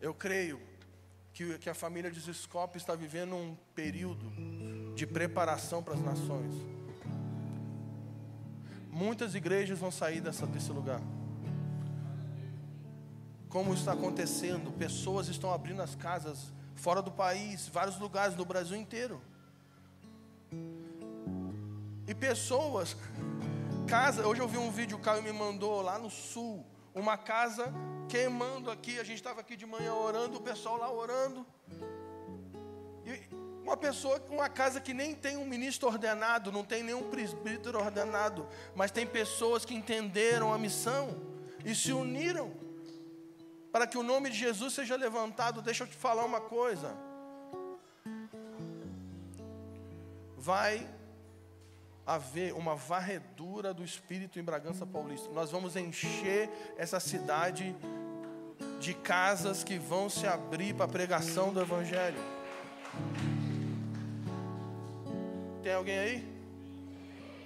Eu creio que, que a família de Ziscope está vivendo um período de preparação para as nações. Muitas igrejas vão sair dessa, desse lugar. Como está acontecendo? Pessoas estão abrindo as casas fora do país, vários lugares no Brasil inteiro. E pessoas, casa, hoje eu vi um vídeo, o Caio me mandou lá no sul, uma casa queimando aqui. A gente estava aqui de manhã orando, o pessoal lá orando. E uma pessoa, uma casa que nem tem um ministro ordenado, não tem nenhum presbítero ordenado, mas tem pessoas que entenderam a missão e se uniram para que o nome de Jesus seja levantado. Deixa eu te falar uma coisa. Vai haver uma varredura do Espírito em Bragança Paulista. Nós vamos encher essa cidade de casas que vão se abrir para a pregação do Evangelho. Tem alguém aí?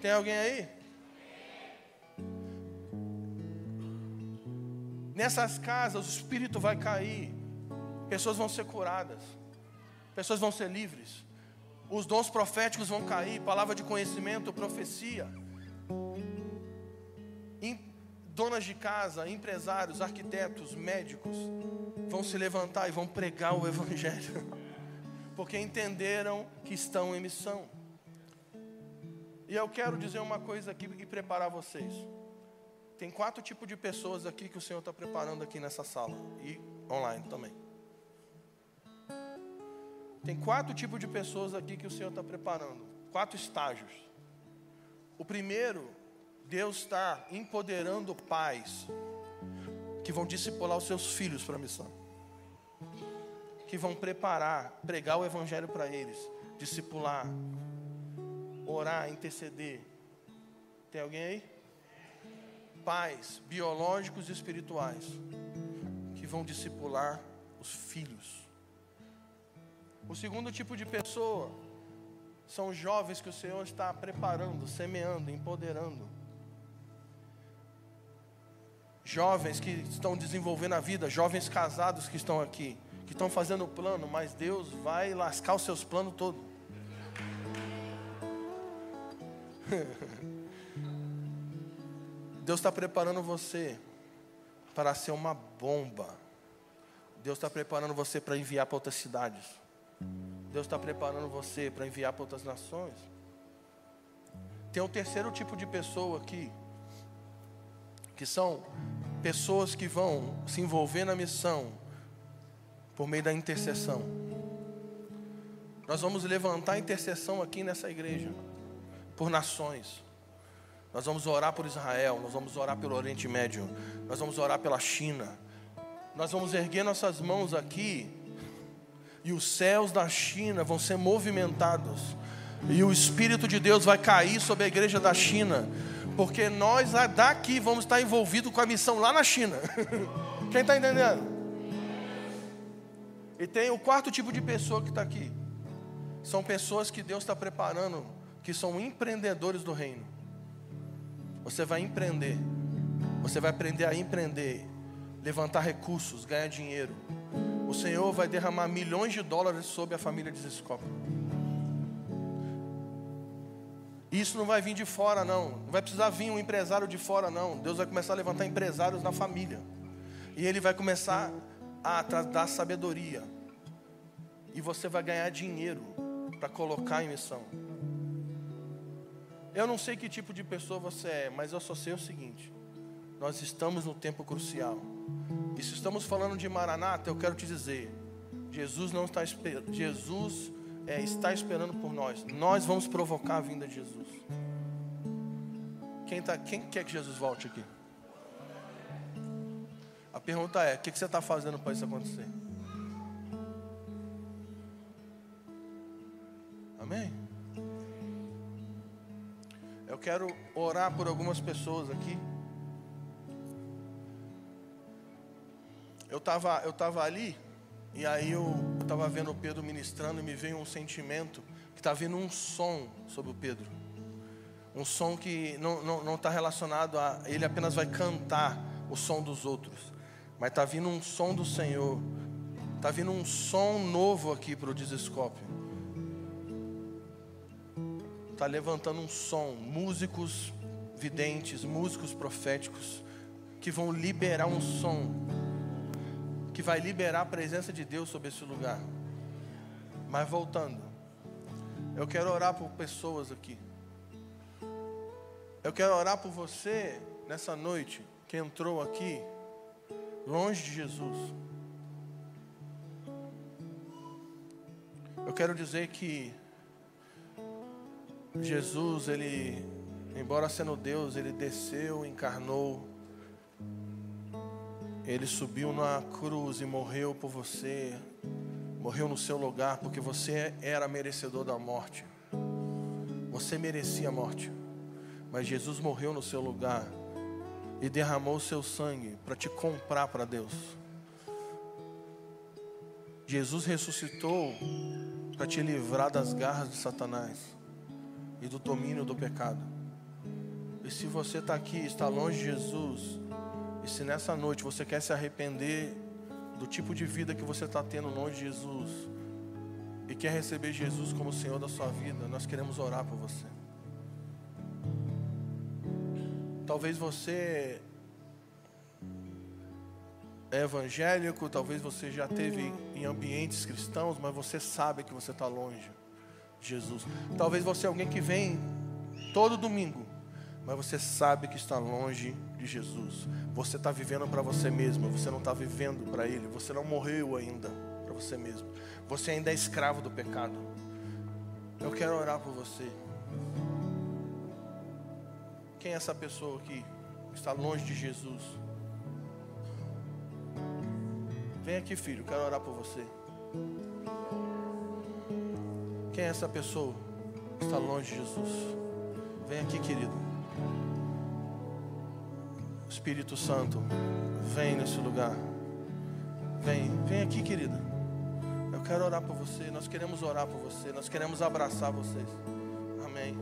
Tem alguém aí? Nessas casas o Espírito vai cair, pessoas vão ser curadas, pessoas vão ser livres os dons proféticos vão cair, palavra de conhecimento, profecia. donas de casa, empresários, arquitetos, médicos vão se levantar e vão pregar o Evangelho, (laughs) porque entenderam que estão em missão. E eu quero dizer uma coisa aqui e preparar vocês. Tem quatro tipos de pessoas aqui que o Senhor está preparando aqui nessa sala e online também. Tem quatro tipos de pessoas aqui que o Senhor está preparando, quatro estágios. O primeiro, Deus está empoderando pais que vão discipular os seus filhos para a missão, que vão preparar, pregar o Evangelho para eles, discipular, orar, interceder. Tem alguém aí? Pais biológicos e espirituais que vão discipular os filhos. O segundo tipo de pessoa são jovens que o Senhor está preparando, semeando, empoderando. Jovens que estão desenvolvendo a vida, jovens casados que estão aqui, que estão fazendo plano, mas Deus vai lascar os seus planos todos. (laughs) Deus está preparando você para ser uma bomba. Deus está preparando você para enviar para outras cidades. Deus está preparando você para enviar para outras nações. Tem um terceiro tipo de pessoa aqui, que são pessoas que vão se envolver na missão por meio da intercessão. Nós vamos levantar a intercessão aqui nessa igreja, por nações. Nós vamos orar por Israel, nós vamos orar pelo Oriente Médio, nós vamos orar pela China. Nós vamos erguer nossas mãos aqui e os céus da China vão ser movimentados, e o Espírito de Deus vai cair sobre a igreja da China, porque nós daqui vamos estar envolvidos com a missão lá na China. (laughs) Quem está entendendo? E tem o quarto tipo de pessoa que está aqui. São pessoas que Deus está preparando, que são empreendedores do reino. Você vai empreender, você vai aprender a empreender, levantar recursos, ganhar dinheiro o Senhor vai derramar milhões de dólares sobre a família de Ziscopa. Isso não vai vir de fora, não. Não vai precisar vir um empresário de fora, não. Deus vai começar a levantar empresários na família. E Ele vai começar a dar sabedoria. E você vai ganhar dinheiro para colocar em missão. Eu não sei que tipo de pessoa você é, mas eu só sei o seguinte: nós estamos no tempo crucial. E se estamos falando de Maranata, eu quero te dizer, Jesus não está esperando, Jesus é, está esperando por nós. Nós vamos provocar a vinda de Jesus. Quem, tá, quem quer que Jesus volte aqui? A pergunta é: o que, que você está fazendo para isso acontecer? Amém? Eu quero orar por algumas pessoas aqui. Eu estava eu tava ali, e aí eu estava vendo o Pedro ministrando, e me veio um sentimento que está vindo um som sobre o Pedro. Um som que não está não, não tá relacionado a. Ele apenas vai cantar o som dos outros. Mas está vindo um som do Senhor. Está vindo um som novo aqui para o Desescópio. Está levantando um som. Músicos videntes, músicos proféticos, que vão liberar um som que vai liberar a presença de Deus sobre esse lugar. Mas voltando, eu quero orar por pessoas aqui. Eu quero orar por você nessa noite que entrou aqui longe de Jesus. Eu quero dizer que Jesus, ele, embora sendo Deus, ele desceu, encarnou, ele subiu na cruz e morreu por você, morreu no seu lugar, porque você era merecedor da morte. Você merecia a morte, mas Jesus morreu no seu lugar e derramou o seu sangue para te comprar para Deus. Jesus ressuscitou para te livrar das garras de Satanás e do domínio do pecado. E se você está aqui, está longe de Jesus, e se nessa noite você quer se arrepender do tipo de vida que você está tendo longe de Jesus, e quer receber Jesus como Senhor da sua vida, nós queremos orar por você. Talvez você é evangélico, talvez você já teve em ambientes cristãos, mas você sabe que você está longe Jesus. Talvez você é alguém que vem todo domingo, mas você sabe que está longe de Jesus. Você está vivendo para você mesmo, você não está vivendo para Ele, você não morreu ainda para você mesmo. Você ainda é escravo do pecado. Eu quero orar por você. Quem é essa pessoa que está longe de Jesus? Vem aqui, filho, quero orar por você. Quem é essa pessoa está longe de Jesus? Vem aqui, querido. Espírito Santo, vem nesse lugar. Vem, vem aqui, querida. Eu quero orar por você. Nós queremos orar por você. Nós queremos abraçar vocês. Amém.